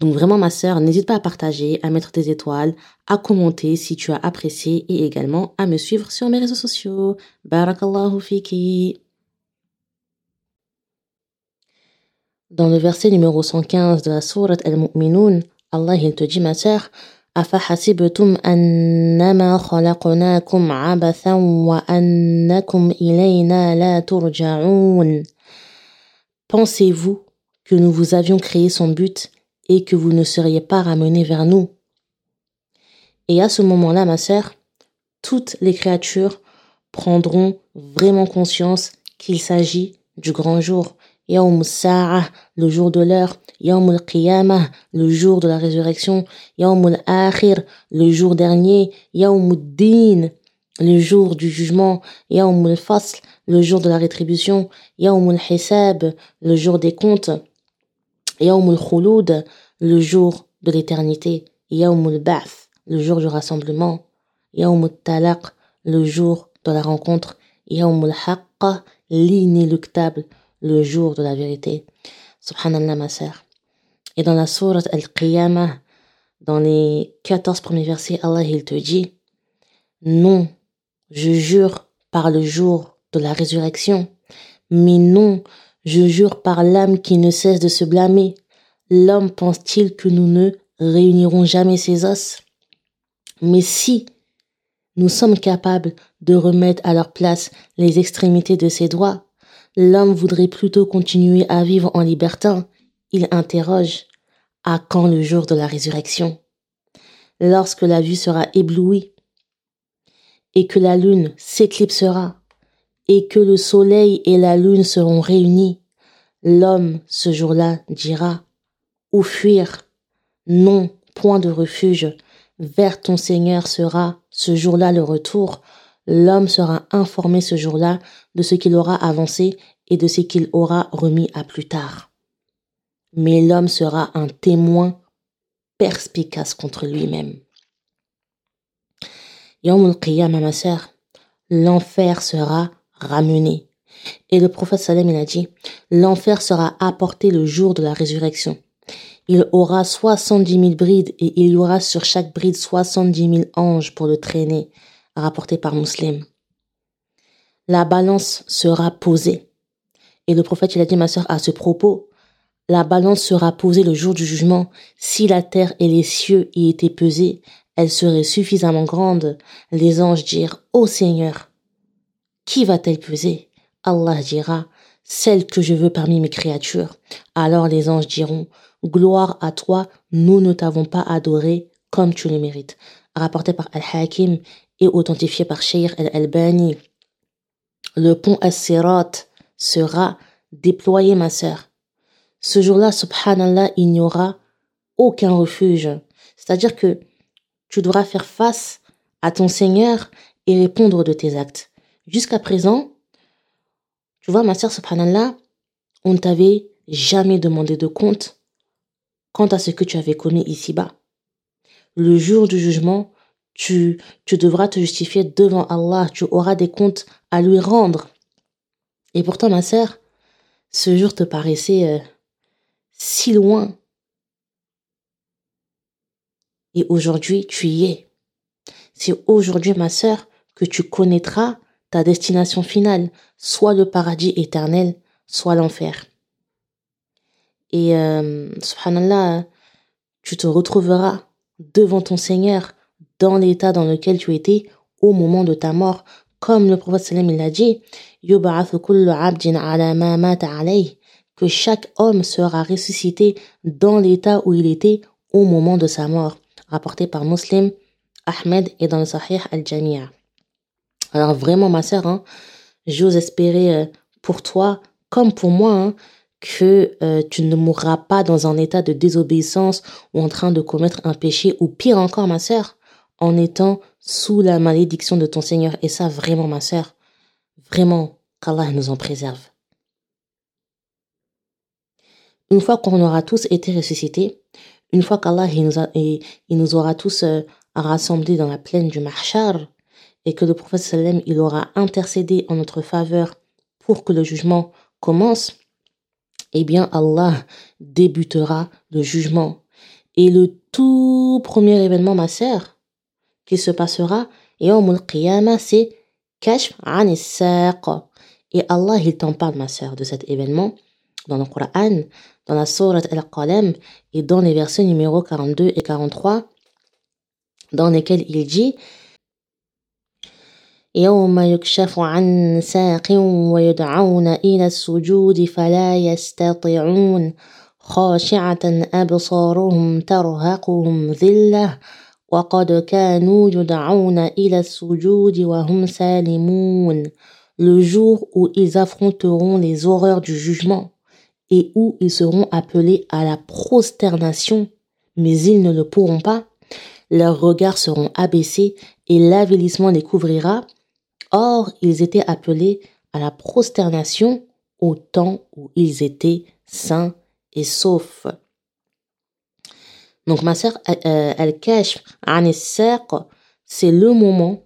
Donc vraiment ma sœur, n'hésite pas à partager, à mettre des étoiles, à commenter si tu as apprécié et également à me suivre sur mes réseaux sociaux. Barakallahu fiki. Dans le verset numéro 115 de la sourate Al-Mu'minun, Allah il te dit ma sœur, أفحسبتم أنما خلقناكم عبثا وأنكم إلينا لا ترجعون Pensez-vous que nous vous avions créé son but et que vous ne seriez pas ramenés vers nous. Et à ce moment-là, ma sœur, toutes les créatures prendront vraiment conscience qu'il s'agit du grand jour. Yawm Sa'a, le jour de l'heure. Yawm al-Qiyamah, le jour de la résurrection. Yawm al-Akhir, le jour dernier. Yawm al-Din, le jour du jugement. Yawm al-Fasl, le jour de la rétribution. Yawm al-Hisab, le jour des comptes. Yawm al-Khulud, le jour de l'éternité, Yawm al-Ba'th, le jour du rassemblement, Yawm al-Talaq, le jour de la rencontre, Yawm al-Haqqa, l'inéluctable, le jour de la vérité. Subhanallah, ma sœur. Et dans la sourate Al-Qiyamah, dans les 14 premiers versets, Allah il te dit Non, je jure par le jour de la résurrection, mais non, je jure par l'âme qui ne cesse de se blâmer, L'homme pense-t-il que nous ne réunirons jamais ses os? Mais si nous sommes capables de remettre à leur place les extrémités de ses doigts, l'homme voudrait plutôt continuer à vivre en libertin. Il interroge. À quand le jour de la résurrection? Lorsque la vue sera éblouie et que la lune s'éclipsera et que le soleil et la lune seront réunis, l'homme ce jour-là dira ou fuir. Non, point de refuge. Vers ton Seigneur sera ce jour-là le retour. L'homme sera informé ce jour-là de ce qu'il aura avancé et de ce qu'il aura remis à plus tard. Mais l'homme sera un témoin perspicace contre lui-même. Yom al ma sœur, l'enfer sera ramené. Et le prophète Salem il a dit, l'enfer sera apporté le jour de la résurrection. Il aura soixante-dix mille brides et il y aura sur chaque bride soixante-dix mille anges pour le traîner, rapporté par Muslim. La balance sera posée. Et le prophète, il a dit, ma sœur, à ce propos, la balance sera posée le jour du jugement. Si la terre et les cieux y étaient pesés, elle serait suffisamment grande. Les anges dirent, Ô Seigneur, qui va-t-elle peser? Allah dira, celle que je veux parmi mes créatures. Alors les anges diront, Gloire à toi, nous ne t'avons pas adoré comme tu le mérites. Rapporté par Al-Hakim et authentifié par Sheikh Al-Albani. Le pont As-Sirat sera déployé, ma sœur. Ce jour-là, subhanallah, il n'y aura aucun refuge. C'est-à-dire que tu devras faire face à ton Seigneur et répondre de tes actes. Jusqu'à présent, tu vois, ma sœur, subhanallah, on ne t'avait jamais demandé de compte quant à ce que tu avais commis ici-bas. Le jour du jugement, tu, tu devras te justifier devant Allah, tu auras des comptes à lui rendre. Et pourtant, ma sœur, ce jour te paraissait euh, si loin. Et aujourd'hui, tu y es. C'est aujourd'hui, ma sœur, que tu connaîtras ta destination finale, soit le paradis éternel, soit l'enfer. Et euh, subhanallah, tu te retrouveras devant ton Seigneur dans l'état dans lequel tu étais au moment de ta mort. Comme le prophète sallam il a dit, que chaque homme sera ressuscité dans l'état où il était au moment de sa mort. Rapporté par Muslim, Ahmed et dans le Sahih al-Jami'a. Alors vraiment ma sœur, hein, j'ose espérer euh, pour toi comme pour moi hein, que euh, tu ne mourras pas dans un état de désobéissance ou en train de commettre un péché ou pire encore ma sœur, en étant sous la malédiction de ton Seigneur. Et ça vraiment ma sœur, vraiment qu'Allah nous en préserve. Une fois qu'on aura tous été ressuscités, une fois qu'Allah il nous, il, nous aura tous euh, rassemblés dans la plaine du Mahshar et que le prophète sallam il aura intercédé en notre faveur pour que le jugement commence, eh bien Allah débutera le jugement. Et le tout premier événement, ma sœur, qui se passera, Yawm al c'est Kashf an Et Allah, il t'en parle, ma sœur, de cet événement dans le Coran, dans la Sourate Al-Qalam et dans les versets numéro 42 et 43, dans lesquels il dit يوم يكشف عن ساق ويدعون إلى السجود فلا يستطيعون خاشعة أبصارهم ترهقهم ذلة وقد كانوا يدعون إلى السجود وهم سالمون le jour où ils affronteront les horreurs du jugement et où ils seront appelés à la prosternation, mais ils ne le pourront pas. Leurs regards seront abaissés et l'avilissement les couvrira. Or, ils étaient appelés à la prosternation au temps où ils étaient sains et saufs. Donc, ma sœur, elle cache c'est le moment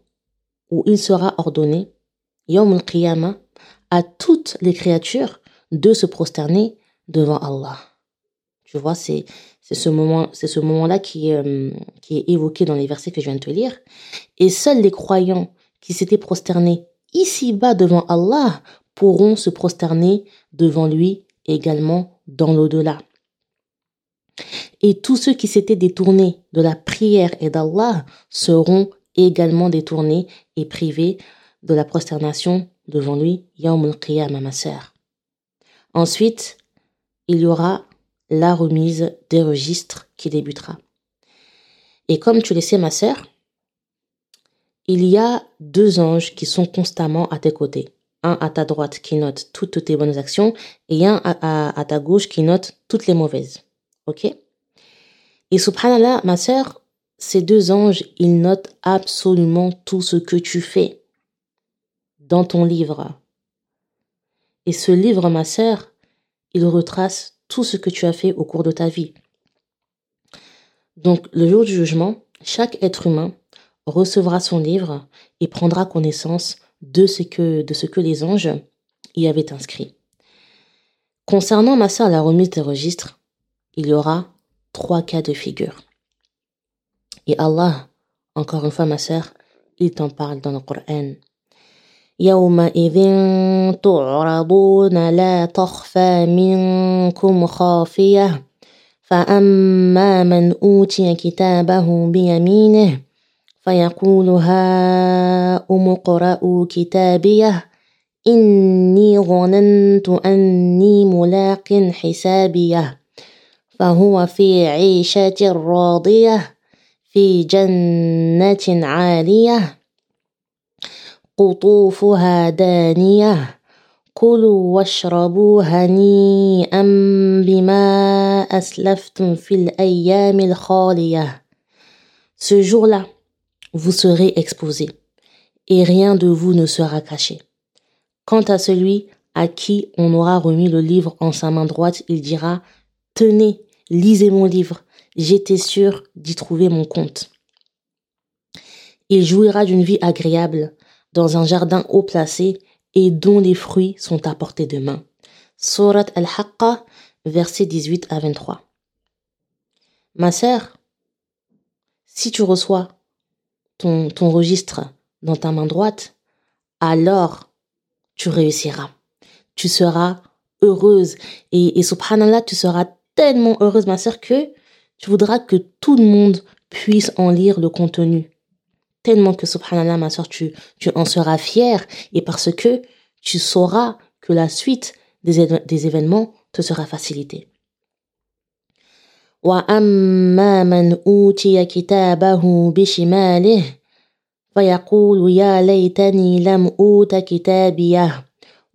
où il sera ordonné, Yom al à toutes les créatures de se prosterner devant Allah. Tu vois, c'est ce moment, c'est ce moment-là qui, euh, qui est évoqué dans les versets que je viens de te lire. Et seuls les croyants qui s'étaient prosternés ici-bas devant Allah pourront se prosterner devant lui également dans l'au-delà. Et tous ceux qui s'étaient détournés de la prière et d'Allah seront également détournés et privés de la prosternation devant lui, Yawm al-Qiyamah, ma sœur. Ensuite, il y aura la remise des registres qui débutera. Et comme tu le sais, ma sœur, il y a deux anges qui sont constamment à tes côtés. Un à ta droite qui note toutes tes bonnes actions et un à, ta gauche qui note toutes les mauvaises. Ok? Et subhanallah, ma sœur, ces deux anges, ils notent absolument tout ce que tu fais dans ton livre. Et ce livre, ma sœur, il retrace tout ce que tu as fait au cours de ta vie. Donc, le jour du jugement, chaque être humain recevra son livre et prendra connaissance de ce que, de ce que les anges y avaient inscrit. Concernant ma sœur la remise des registres, il y aura trois cas de figure. Et Allah, encore une fois ma sœur, il t'en parle dans le Coran. يومئذ تعرضون لا تخفى منكم خافية فأما من أوتي كتابه بيمينه فيقول هاؤم اقرءوا كتابيه إني ظننت أني ملاق حسابيه. فهو في عيشة راضية في جنة عالية. قطوفها دانية كلوا واشربوا هنيئا بما أسلفتم في الأيام الخالية. Ce jour-là, vous serez exposés, et rien de vous ne sera caché. Quant à celui à qui on aura remis le livre en sa main droite, il dira Tenez, lisez mon livre, j'étais sûr d'y trouver mon compte. Il jouira d'une vie agréable, dans un jardin haut placé et dont les fruits sont à portée de main. Surat al-Haqqa, versets 18 à 23. Ma sœur, si tu reçois ton, ton registre dans ta main droite, alors tu réussiras. Tu seras heureuse. Et, et subhanallah, tu seras tellement heureuse, ma sœur, que tu voudras que tout le monde puisse en lire le contenu. Tellement que, subhanallah, ma soeur, tu, tu en seras fière et parce que tu sauras que la suite des, des événements te sera facilitée. وأما من أوتي كتابه بشماله فيقول يا ليتني لم أوت كتابيه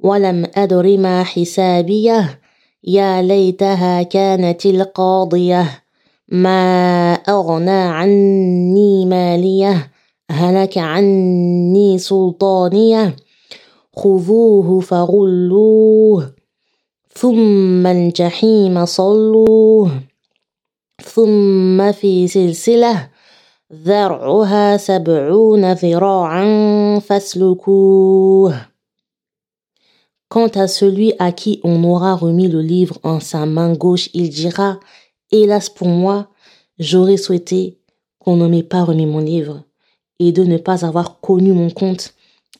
ولم أدر ما حسابيه يا ليتها كانت القاضية ما أغنى عني مالية هلك عني سلطانية خذوه فغلوه ثم الجحيم صلوه ثم في سلسلة ذرعها سبعون ذراعا فاسلكوه Quant à celui à qui on aura remis le livre en sa main gauche, il dira Hélas pour moi, j'aurais souhaité qu'on ne m'ait pas remis mon livre et de ne pas avoir connu mon compte.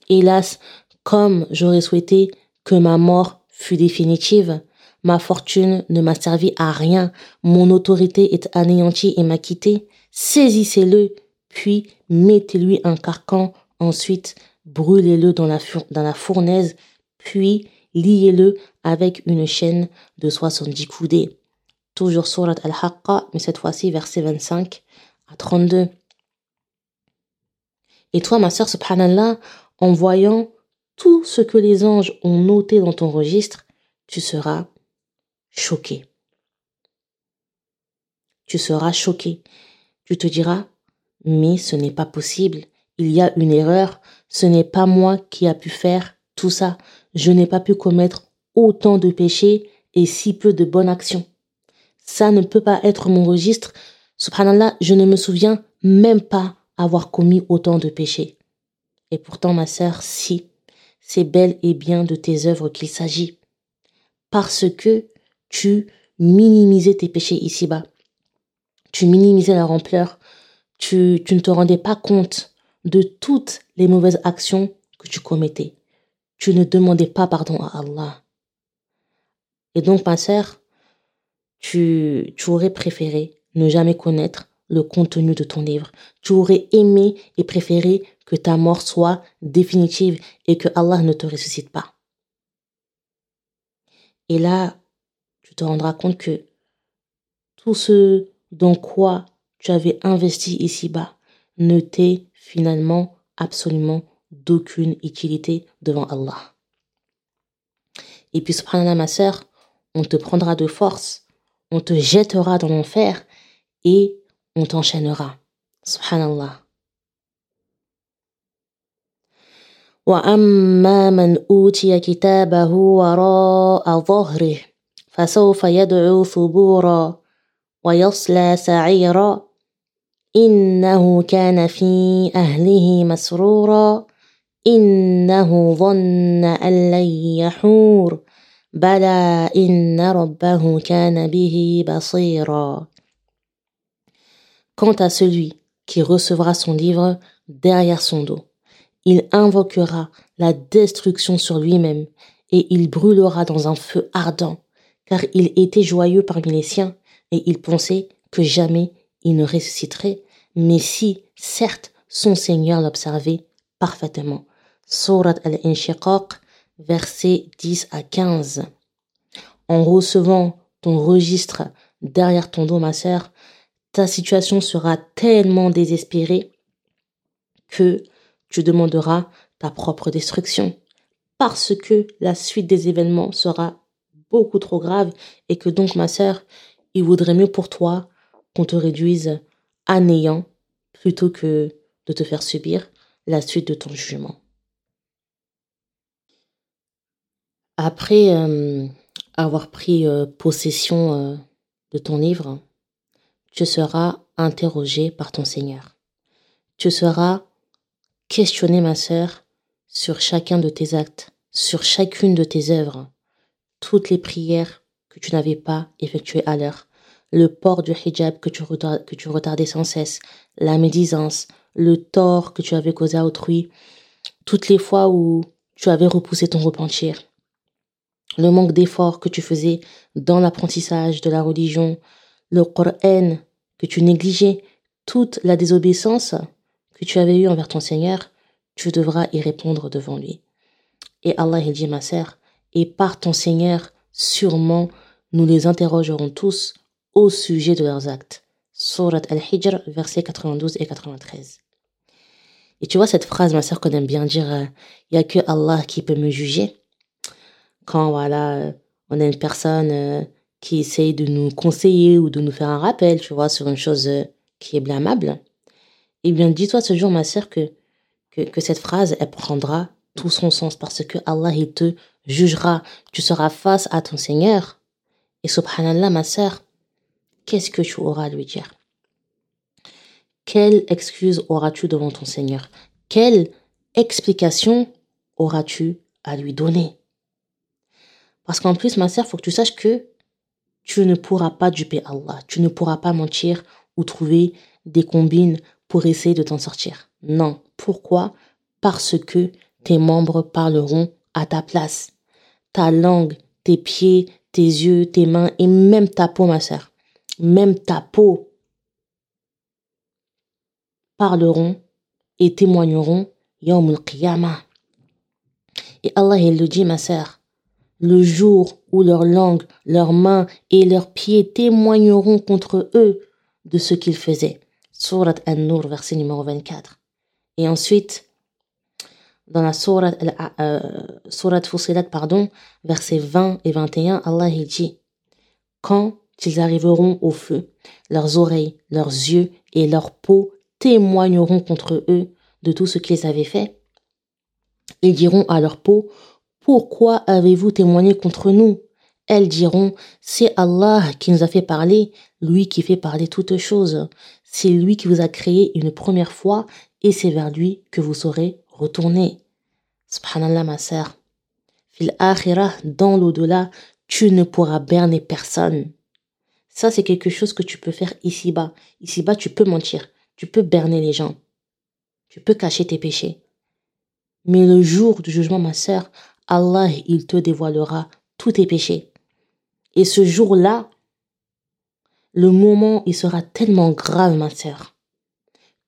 Hélas, comme j'aurais souhaité que ma mort fût définitive, ma fortune ne m'a servi à rien, mon autorité est anéantie et m'a quitté. Saisissez-le, puis mettez-lui un carcan, ensuite brûlez-le dans la, dans la fournaise puis liez-le avec une chaîne de 70 coudées. Toujours surat al-Haqqa, mais cette fois-ci verset 25 à 32. Et toi, ma sœur, subhanallah, en voyant tout ce que les anges ont noté dans ton registre, tu seras choqué. Tu seras choqué. Tu te diras, mais ce n'est pas possible. Il y a une erreur. Ce n'est pas moi qui a pu faire tout ça je n'ai pas pu commettre autant de péchés et si peu de bonnes actions. Ça ne peut pas être mon registre. Subhanallah, je ne me souviens même pas avoir commis autant de péchés. Et pourtant, ma sœur, si, c'est bel et bien de tes œuvres qu'il s'agit. Parce que tu minimisais tes péchés ici-bas. Tu minimisais leur ampleur. Tu, tu ne te rendais pas compte de toutes les mauvaises actions que tu commettais tu ne demandais pas pardon à Allah. Et donc, ma sœur, tu, tu aurais préféré ne jamais connaître le contenu de ton livre. Tu aurais aimé et préféré que ta mort soit définitive et que Allah ne te ressuscite pas. Et là, te rendras compte que tout ce dans quoi tu avais investi ici-bas ne t'est finalement absolument d'aucune utilité devant Allah. Et puis, subhanallah, ma sœur, on te prendra de force, on te jettera dans l'enfer et on t'enchaînera. Subhanallah. وأما من أوتي كتابه وراء ظهره فسوف يدعو ثبورا ويصلى سعيرا إنه كان في أهله مسرورا إنه ظن أن لن يحور بلى إن ربه كان به بصيرا Quant à celui qui recevra son livre derrière son dos, il invoquera la destruction sur lui-même et il brûlera dans un feu ardent, car il était joyeux parmi les siens et il pensait que jamais il ne ressusciterait, mais si, certes, son Seigneur l'observait parfaitement. Surat al-Inshiqaq, versets 10 à 15. En recevant ton registre derrière ton dos, ma sœur, ta situation sera tellement désespérée que tu demanderas ta propre destruction parce que la suite des événements sera beaucoup trop grave et que donc, ma sœur, il vaudrait mieux pour toi qu'on te réduise à néant plutôt que de te faire subir la suite de ton jugement. Après euh, avoir pris euh, possession euh, de ton livre, tu seras interrogé par ton Seigneur. Tu seras questionné, ma sœur, sur chacun de tes actes, sur chacune de tes œuvres, toutes les prières que tu n'avais pas effectuées à l'heure, le port du hijab que tu, retardais sans cesse, la médisance, le tort que tu avais causé à autrui, toutes les fois où tu avais repoussé ton repentir. Le manque d'effort que tu faisais dans l'apprentissage de la religion, le Coran que tu négligeais, toute la désobéissance que tu avais eue envers ton Seigneur, tu devras y répondre devant lui. Et Allah il dit, ma sœur, et par ton Seigneur, sûrement, nous les interrogerons tous au sujet de leurs actes. Surat Al-Hijr, versets 92 et 93. Et tu vois cette phrase, ma sœur, qu'on aime bien dire, il euh, n'y a que Allah qui peut me juger quand voilà, on a une personne euh, qui essaye de nous conseiller ou de nous faire un rappel, tu vois, sur une chose euh, qui est blâmable, eh bien, dis-toi ce jour, ma sœur, que, que, que, cette phrase, elle prendra tout son sens parce que Allah, il te jugera. Tu seras face à ton Seigneur. Et subhanallah, ma sœur, qu'est-ce que tu auras à lui dire? Quelle excuse auras-tu devant ton Seigneur? Quelle explication auras-tu à lui donner? Parce qu'en plus, ma sœur, faut que tu saches que tu ne pourras pas duper Allah. Tu ne pourras pas mentir ou trouver des combines pour essayer de t'en sortir. Non. Pourquoi? Parce que tes membres parleront à ta place. Ta langue, tes pieds, tes yeux, tes mains et même ta peau, ma sœur. Même ta peau parleront et témoigneront Yawm al Et Allah, le dit, ma sœur, le jour où leurs langues, leurs mains et leurs pieds témoigneront contre eux de ce qu'ils faisaient. Surat An-Nur, verset numéro 24. Et ensuite, dans la Surat, euh, Fusilat, pardon, versets 20 et 21, Allah il dit Quand ils arriveront au feu, leurs oreilles, leurs yeux et leur peau témoigneront contre eux de tout ce qu'ils avaient fait. Ils diront à leur peau pourquoi avez-vous témoigné contre nous? Elles diront, c'est Allah qui nous a fait parler, lui qui fait parler toutes choses. C'est lui qui vous a créé une première fois et c'est vers lui que vous saurez retourner. Subhanallah ma sœur. Fil akhirah, dans l'au-delà, tu ne pourras berner personne. Ça, c'est quelque chose que tu peux faire ici-bas. Ici-bas, tu peux mentir. Tu peux berner les gens. Tu peux cacher tes péchés. Mais le jour du jugement, ma sœur, Allah, il te dévoilera tous tes péchés. Et ce jour-là, le moment, il sera tellement grave, ma sœur,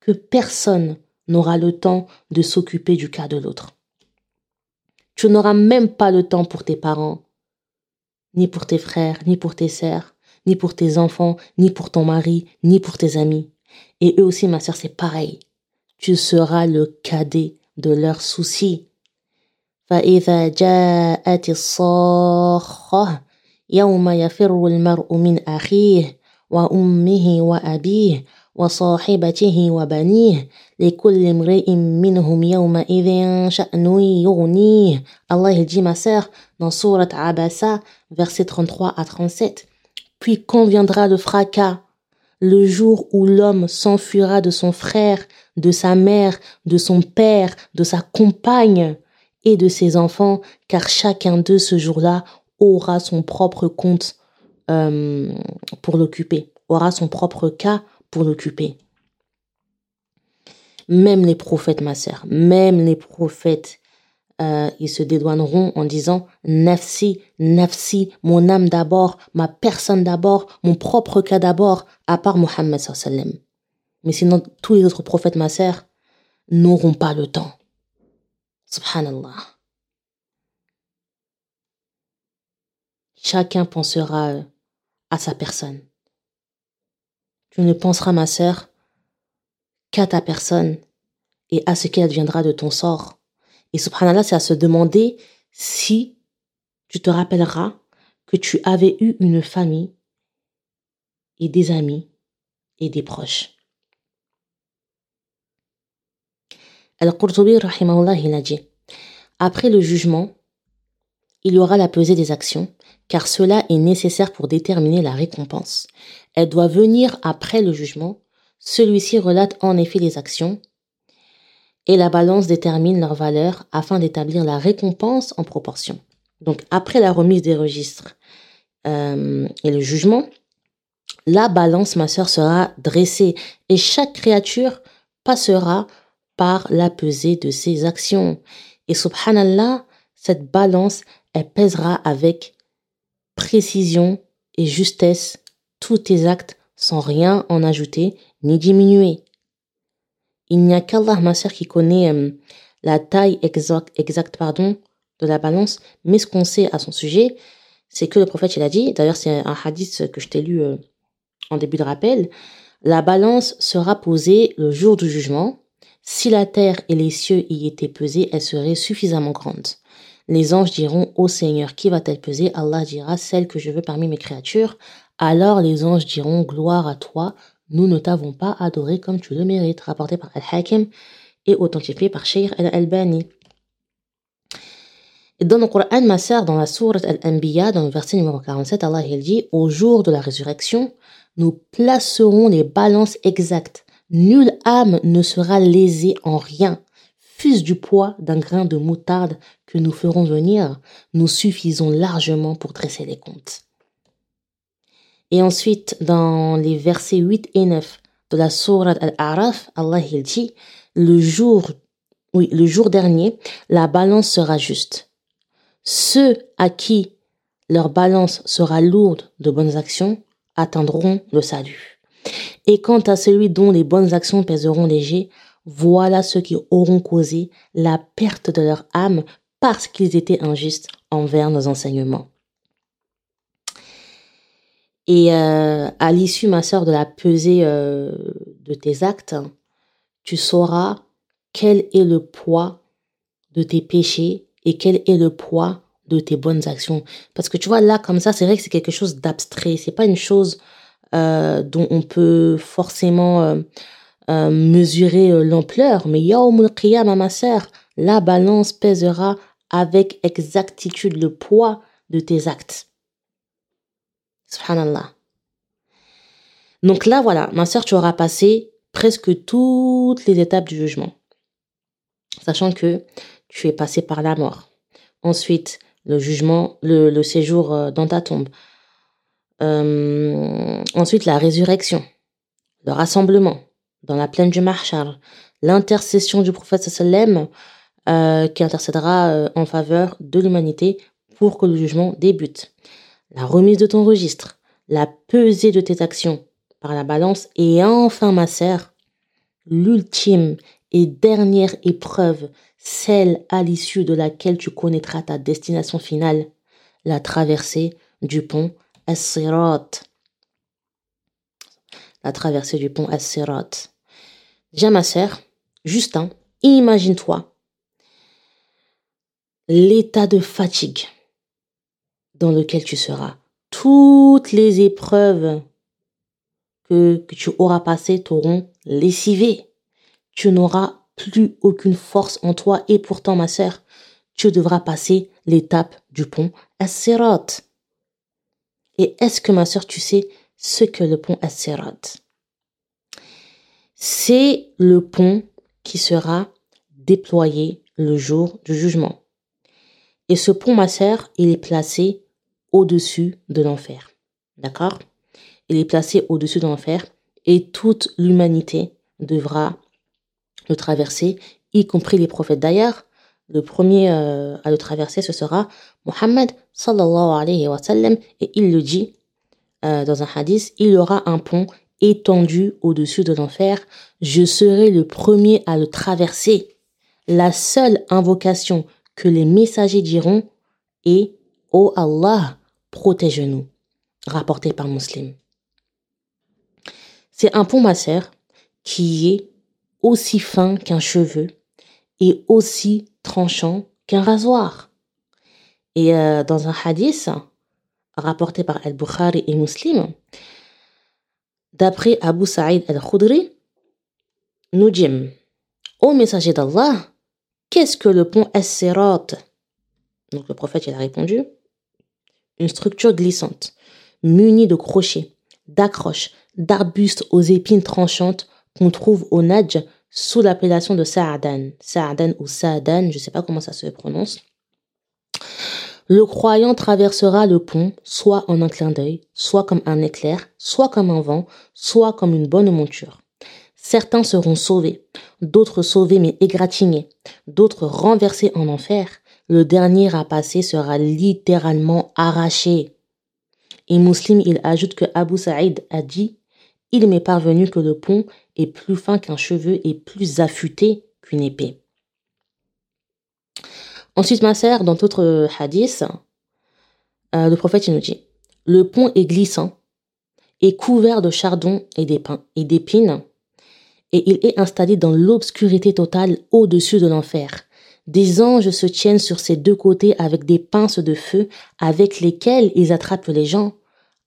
que personne n'aura le temps de s'occuper du cas de l'autre. Tu n'auras même pas le temps pour tes parents, ni pour tes frères, ni pour tes sœurs, ni pour tes enfants, ni pour ton mari, ni pour tes amis. Et eux aussi, ma sœur, c'est pareil. Tu seras le cadet de leurs soucis. فإذا جاءت الصاخة يوم يفر المرء من أخيه وأمه وأبيه وصاحبته وبنيه لكل امرئ منهم يومئذ شأن يغنيه Allah dit ma sœur dans Surat Abasa verset 33 à 37 Puis quand viendra le fracas le jour où l'homme s'enfuira de son frère, de sa mère, de son père, de sa compagne, et de ses enfants, car chacun d'eux ce jour-là aura son propre compte euh, pour l'occuper, aura son propre cas pour l'occuper. Même les prophètes, ma sœur, même les prophètes, euh, ils se dédouaneront en disant Nafsi, Nafsi, mon âme d'abord, ma personne d'abord, mon propre cas d'abord, à part Mohammed sallam. Mais sinon, tous les autres prophètes, ma sœur, n'auront pas le temps. Subhanallah. Chacun pensera euh, à sa personne. Tu ne penseras, ma sœur, qu'à ta personne et à ce qu'elle viendra de ton sort. Et subhanallah, c'est à se demander si tu te rappelleras que tu avais eu une famille et des amis et des proches. Al-Qurtubi, Après le jugement, il y aura la pesée des actions, car cela est nécessaire pour déterminer la récompense. Elle doit venir après le jugement. Celui-ci relate en effet les actions, et la balance détermine leur valeur afin d'établir la récompense en proportion. Donc après la remise des registres euh, et le jugement, la balance, ma sœur, sera dressée et chaque créature passera par la pesée de ses actions. Et subhanallah, cette balance, elle pèsera avec précision et justesse tous tes actes sans rien en ajouter ni diminuer. Il n'y a qu'Allah, ma sœur, qui connaît euh, la taille exacte, exacte pardon, de la balance, mais ce qu'on sait à son sujet, c'est que le prophète, il a dit, d'ailleurs c'est un hadith que je t'ai lu euh, en début de rappel, la balance sera posée le jour du jugement, si la terre et les cieux y étaient pesés, elle serait suffisamment grande. Les anges diront Ô Seigneur, qui va-t-elle peser? Allah dira Celle que je veux parmi mes créatures. Alors les anges diront Gloire à toi, nous ne t'avons pas adoré comme tu le mérites. Rapporté par Al-Hakim et authentifié par Sheikh Al-Albani. Dans le Coran, ma sœur, dans la sourate Al-Anbiya, dans le verset numéro 47, Allah dit Au jour de la résurrection, nous placerons les balances exactes. Nulle âme ne sera lésée en rien. Fût du poids d'un grain de moutarde que nous ferons venir, nous suffisons largement pour dresser les comptes. Et ensuite, dans les versets 8 et 9 de la sourate Al-A'raf, Allah il dit Le jour, oui, le jour dernier, la balance sera juste ceux à qui leur balance sera lourde de bonnes actions atteindront le salut. Et quant à celui dont les bonnes actions pèseront léger, voilà ceux qui auront causé la perte de leur âme parce qu'ils étaient injustes envers nos enseignements. Et euh, à l'issue, ma sœur, de la pesée euh, de tes actes, tu sauras quel est le poids de tes péchés et quel est le poids de tes bonnes actions. Parce que tu vois, là, comme ça, c'est vrai que c'est quelque chose d'abstrait. C'est pas une chose euh, dont on peut forcément euh, euh, mesurer l'ampleur. Mais Yaumul Qiyam, ma sœur, la balance pèsera avec exactitude le poids de tes actes. Subhanallah. Donc là, voilà, ma sœur, tu auras passé presque toutes les étapes du jugement. Sachant que tu es passé par la mort. Ensuite, le jugement, le, séjour euh, dans ta tombe. Euh, ensuite, la résurrection, le rassemblement dans la plaine du Mahshar, l'intercession du prophète sallam euh, qui intercédera en faveur de l'humanité pour que le jugement débute. La remise de ton registre, la pesée de tes actions par la balance et enfin ma sœur, l'ultime et dernière épreuve, celle à l'issue de laquelle tu connaîtras ta destination finale, la traversée du pont As-Sirat. La traversée du pont As-Sirat. Déjà ma sœur, Justin, imagine-toi l'état de fatigue dans lequel tu seras. Toutes les épreuves que, tu auras passées t'auront lessivé tu n'auras plus aucune force en toi et pourtant, ma sœur, tu devras passer l'étape du pont As-Sirat. Et est-ce que, ma sœur, tu sais ce que le pont As-Sirat C'est le pont qui sera déployé le jour du jugement. Et ce pont, ma sœur, il est placé au-dessus de l'enfer. D'accord? Il est placé au-dessus de l'enfer et toute l'humanité devra le traverser, y compris les prophètes. D'ailleurs, le premier euh, à le traverser, ce sera Mohammed sallallahu alayhi wa sallam, et il le dit euh, dans un hadith, il y aura un pont étendu au-dessus de l'enfer, je serai le premier à le traverser. La seule invocation que les messagers diront est Oh Allah, protège-nous, rapporté par Muslim. C'est un pont, ma sœur, qui est aussi fin qu'un cheveu et aussi tranchant qu'un rasoir. Et euh, dans un hadith rapporté par Al-Bukhari et Muslim, d'après Abu Sa'id al-Khudri, nous dit Ô messager d'Allah, qu'est-ce que le pont As-Sirat? Donc le prophète il a répondu Structure glissante, munie de crochets, d'accroches, d'arbustes aux épines tranchantes qu'on trouve au Najd sous l'appellation de Sa'adan. Sa'adan ou Sa'adan, je ne sais pas comment ça se prononce. Le croyant traversera le pont, soit en un clin d'œil, soit comme un éclair, soit comme un vent, soit comme une bonne monture. Certains seront sauvés, d'autres sauvés mais égratignés, d'autres renversés en enfer. Le dernier à passer sera littéralement arraché. Et Muslim, il ajoute que Abu Sa'id a dit il m'est parvenu que le pont est plus fin qu'un cheveu et plus affûté qu'une épée. Ensuite, ma sœur, dans d'autres hadiths, euh, le prophète nous dit Le pont est glissant, est couvert de chardons et d'épines, et il est installé dans l'obscurité totale au-dessus de l'enfer. Des anges se tiennent sur ces deux côtés avec des pinces de feu avec lesquelles ils attrapent les gens.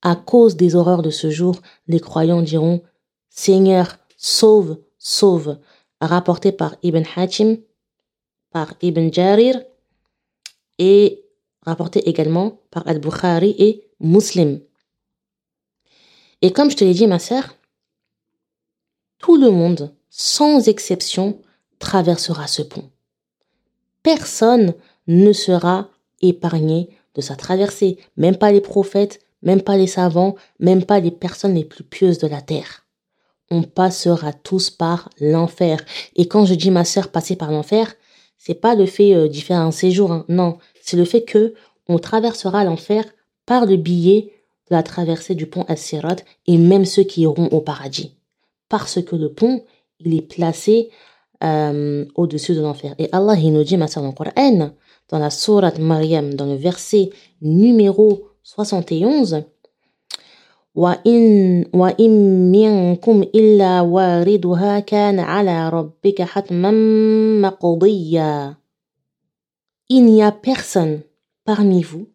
À cause des horreurs de ce jour, les croyants diront Seigneur, sauve, sauve. Rapporté par Ibn Hachim, par Ibn Jarir et rapporté également par Al-Bukhari et Muslim. Et comme je te l'ai dit, ma sœur, tout le monde, sans exception, traversera ce pont. Personne ne sera épargné de sa traversée, même pas les prophètes, même pas les savants, même pas les personnes les plus pieuses de la terre. On passera tous par l'enfer. Et quand je dis ma sœur passer par l'enfer, c'est pas le fait euh, d'y faire un séjour, hein. non, c'est le fait que on traversera l'enfer par le billet de la traversée du pont As-Sirat et même ceux qui iront au paradis. Parce que le pont, il est placé euh, au-dessus de l'enfer. Et Allah, il nous dit, ma dans le Coran, dans la sourate Maryam, dans le verset numéro 71, وإن وإن منكم إلا واردها كان على ربك حتما مقضيا Il n'y a personne parmi vous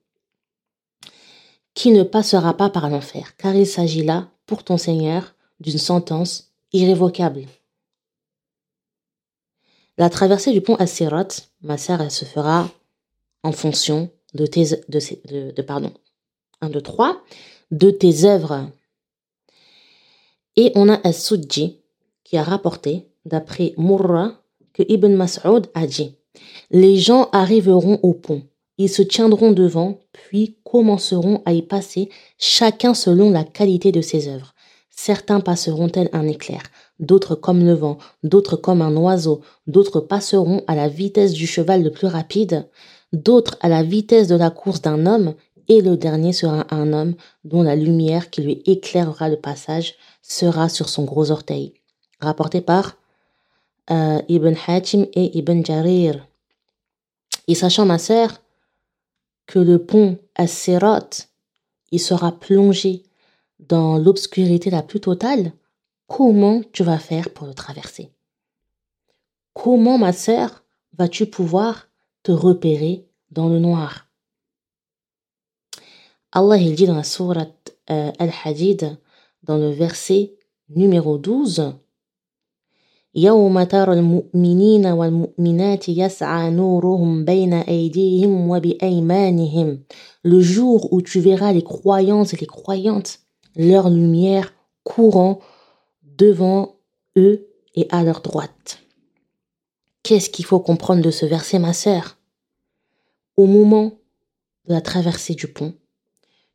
qui ne passera pas par l'enfer, car il s'agit là, pour ton Seigneur, d'une sentence irrévocable. La traversée du pont Assirat, ma sœur, elle se fera en fonction de tes, de, pardon, 1, 2, 3, de tes œuvres. Et on a As-Sudji qui a rapporté, d'après Murra, que Ibn Mas'ud a dit Les gens arriveront au pont ils se tiendront devant, puis commenceront à y passer, chacun selon la qualité de ses œuvres. Certains passeront tel un éclair, d'autres comme le vent, d'autres comme un oiseau, d'autres passeront à la vitesse du cheval le plus rapide, d'autres à la vitesse de la course d'un homme, et le dernier sera un homme dont la lumière qui lui éclairera le passage sera sur son gros orteil. Rapporté par euh, Ibn Hatim et Ibn Jarir. Et sachant ma sœur, que le pont As-Sirat, il sera plongé dans l'obscurité la plus totale, comment tu vas faire pour le traverser Comment, ma sœur, vas-tu pouvoir te repérer dans le noir Allah il dit dans la sourate euh, Al-Hadid, dans le verset numéro 12, يوم ترى المؤمنين والمؤمنات يسعى نورهم بين أيديهم وبأيمانهم le jour où tu verras les croyants et les croyantes leur lumière courant devant eux et à leur droite. Qu'est-ce qu'il faut comprendre de ce verset, ma sœur? Au moment de la traversée du pont,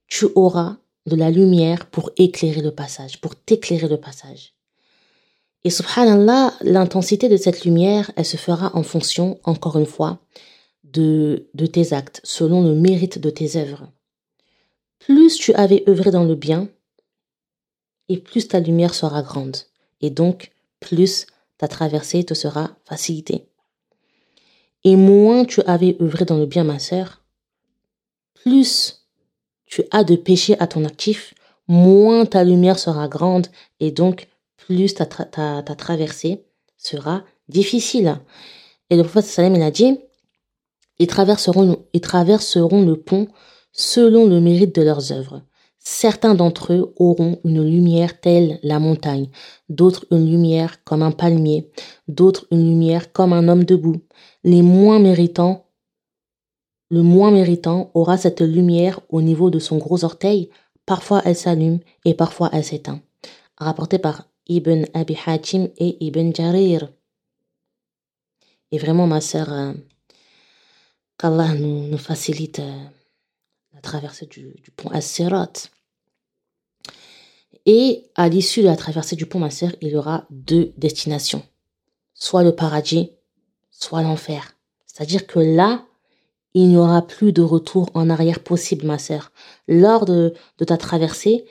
tu auras de la lumière pour éclairer le passage, pour t'éclairer le passage. Et subhanallah, l'intensité de cette lumière, elle se fera en fonction, encore une fois, de, de tes actes, selon le mérite de tes œuvres. Plus tu avais œuvré dans le bien, et plus ta lumière sera grande, et donc plus ta traversée te sera facilitée. Et moins tu avais œuvré dans le bien, ma sœur, plus tu as de péché à ton actif, moins ta lumière sera grande, et donc plus ta, traversée sera difficile. Et le prophète Salem, il a dit, ils traverseront, ils traverseront le pont selon le mérite de leurs œuvres. Certains d'entre eux auront une lumière telle la montagne, d'autres une lumière comme un palmier, d'autres une lumière comme un homme debout. Moins le moins méritant aura cette lumière au niveau de son gros orteil. Parfois elle s'allume et parfois elle s'éteint. Rapporté par Ibn Abi Hatim et Ibn Jarir. Et vraiment, ma sœur, euh, qu'Allah nous, nous, facilite euh, la traversée du, pont As-Sirat. Et à l'issue de la traversée du pont, ma sœur, il y aura deux destinations. Soit le paradis, soit l'enfer. C'est-à-dire que là, il n'y aura plus de retour en arrière possible, ma sœur. Lors de, ta traversée,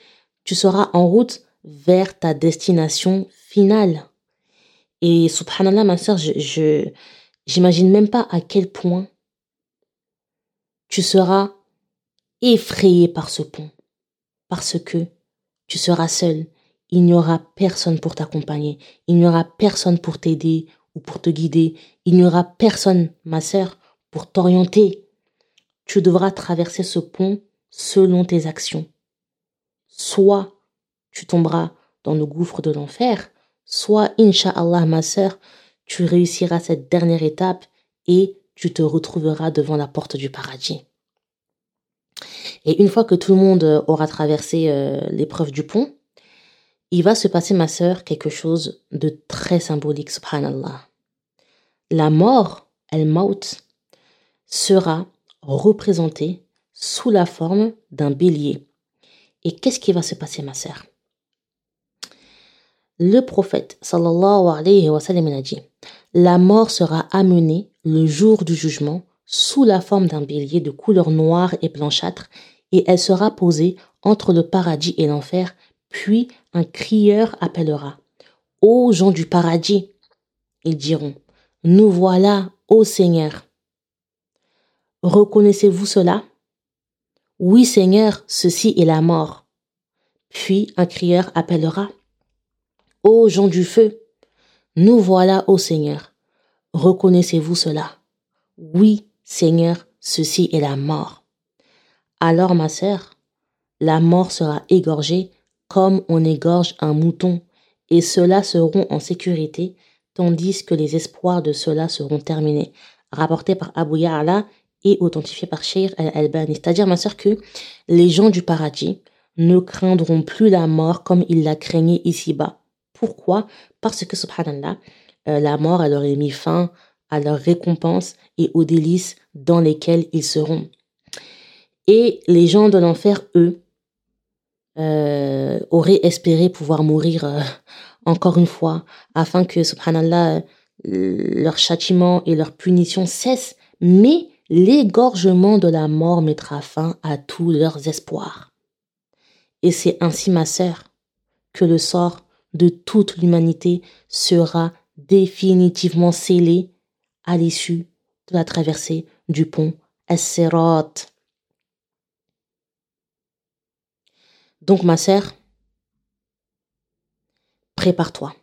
tu seras en route vers ta destination finale. Et subhanallah, ma soeur, je, j'imagine même pas à quel point tu seras effrayé par ce pont. Parce que tu seras seul. Il n'y aura personne pour t'accompagner. Il n'y aura personne pour t'aider ou pour te guider. Il n'y aura personne, ma sœur, pour t'orienter. Tu devras traverser ce pont selon tes actions. Soit tu tomberas dans le gouffre de l'enfer, soit, Inch'Allah, ma sœur, tu réussiras cette dernière étape et tu te retrouveras devant la porte du paradis. Et une fois que tout le monde aura traversé euh, l'épreuve du pont, il va se passer, ma sœur, quelque chose de très symbolique, subhanallah. La mort, el maut, sera représentée sous la forme d'un bélier. Et qu'est-ce qui va se passer, ma sœur? Le prophète, sallallahu alayhi wa sallam, a dit La mort sera amenée le jour du jugement sous la forme d'un bélier de couleur noire et blanchâtre, et elle sera posée entre le paradis et l'enfer, puis un crieur appellera. Ô gens du paradis, ils diront, nous voilà, ô Seigneur. Reconnaissez-vous cela? Oui, Seigneur, ceci est la mort. Puis un crieur appellera. Ô gens du feu, nous voilà, ô Seigneur. Reconnaissez-vous cela? Oui, Seigneur, ceci est la mort. Alors, ma sœur, la mort sera égorgée comme on égorge un mouton, et ceux-là seront en sécurité, tandis que les espoirs de ceux-là seront terminés. Rapporté par Abu Ya'la et authentifié par Sheikh al-Albani. C'est-à-dire, ma sœur, que les gens du paradis ne craindront plus la mort comme ils la craignaient ici-bas. Pourquoi? Parce que, subhanallah, euh, la mort, elle aurait mis fin à leurs récompenses et aux délices dans lesquels ils seront. Et les gens de l'enfer, eux, euh, auraient espéré pouvoir mourir euh, encore une fois, afin que, subhanallah, leur châtiment et leur punition cessent, mais l'égorgement de la mort mettra fin à tous leurs espoirs. Et c'est ainsi, ma sœur, que le sort de toute l'humanité sera définitivement scellé à l'issue de la traversée du pont Esserot. Donc ma sœur, prépare-toi.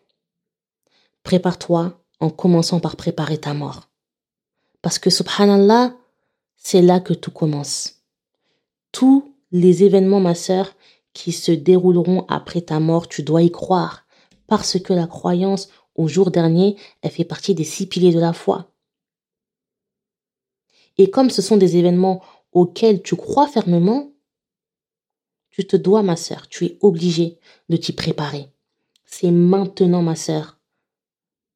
Prépare-toi en commençant par préparer ta mort. Parce que subhanallah, c'est là que tout commence. Tous les événements, ma sœur, qui se dérouleront après ta mort, tu dois y croire. Parce que la croyance au jour dernier, elle fait partie des six piliers de la foi. Et comme ce sont des événements auxquels tu crois fermement, tu te dois, ma sœur, tu es obligé de t'y préparer. C'est maintenant, ma sœur,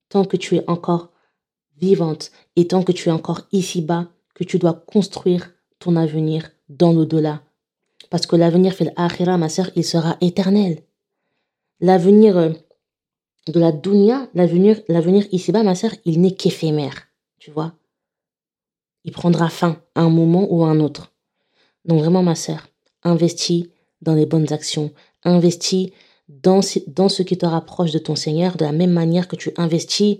tant que tu es encore vivante et tant que tu es encore ici-bas, que tu dois construire ton avenir dans l'au-delà. Parce que l'avenir fait l'akhira, ma sœur, il sera éternel. L'avenir euh, de la dunya, l'avenir, l'avenir ici-bas, ma sœur, il n'est qu'éphémère. Tu vois il prendra fin à un moment ou à un autre. Donc vraiment, ma sœur, investis dans les bonnes actions, investis dans, dans ce qui te rapproche de ton Seigneur, de la même manière que tu investis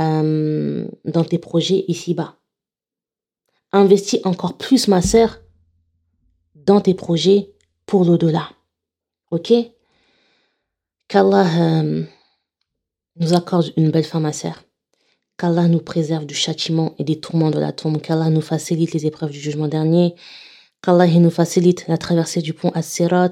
euh, dans tes projets ici-bas. Investis encore plus, ma sœur, dans tes projets pour l'au-delà. Ok? Qu'Allah euh, nous accorde une belle fin, ma sœur qu'Allah nous préserve du châtiment et des tourments de la tombe, qu'Allah nous facilite les épreuves du jugement dernier, qu'Allah nous facilite la traversée du pont As-Sirat,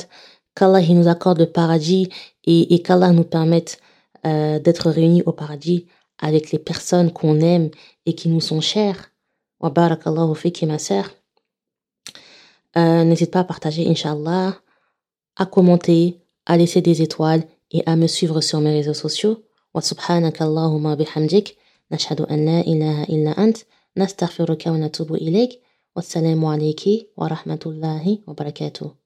qu'Allah nous accorde le paradis et, qu'Allah nous permette euh, d'être réunis au paradis avec les personnes qu'on aime et qui nous sont chères. Wa barakallahu ma sœur. Euh, n'hésite pas à partager, Inch'Allah, à commenter, à laisser des étoiles et à me suivre sur mes réseaux sociaux. Wa bihamdik. نشهد أن لا إله إلا أنت نستغفرك ونتوب إليك. والسلام عليك ورحمة الله وبركاته.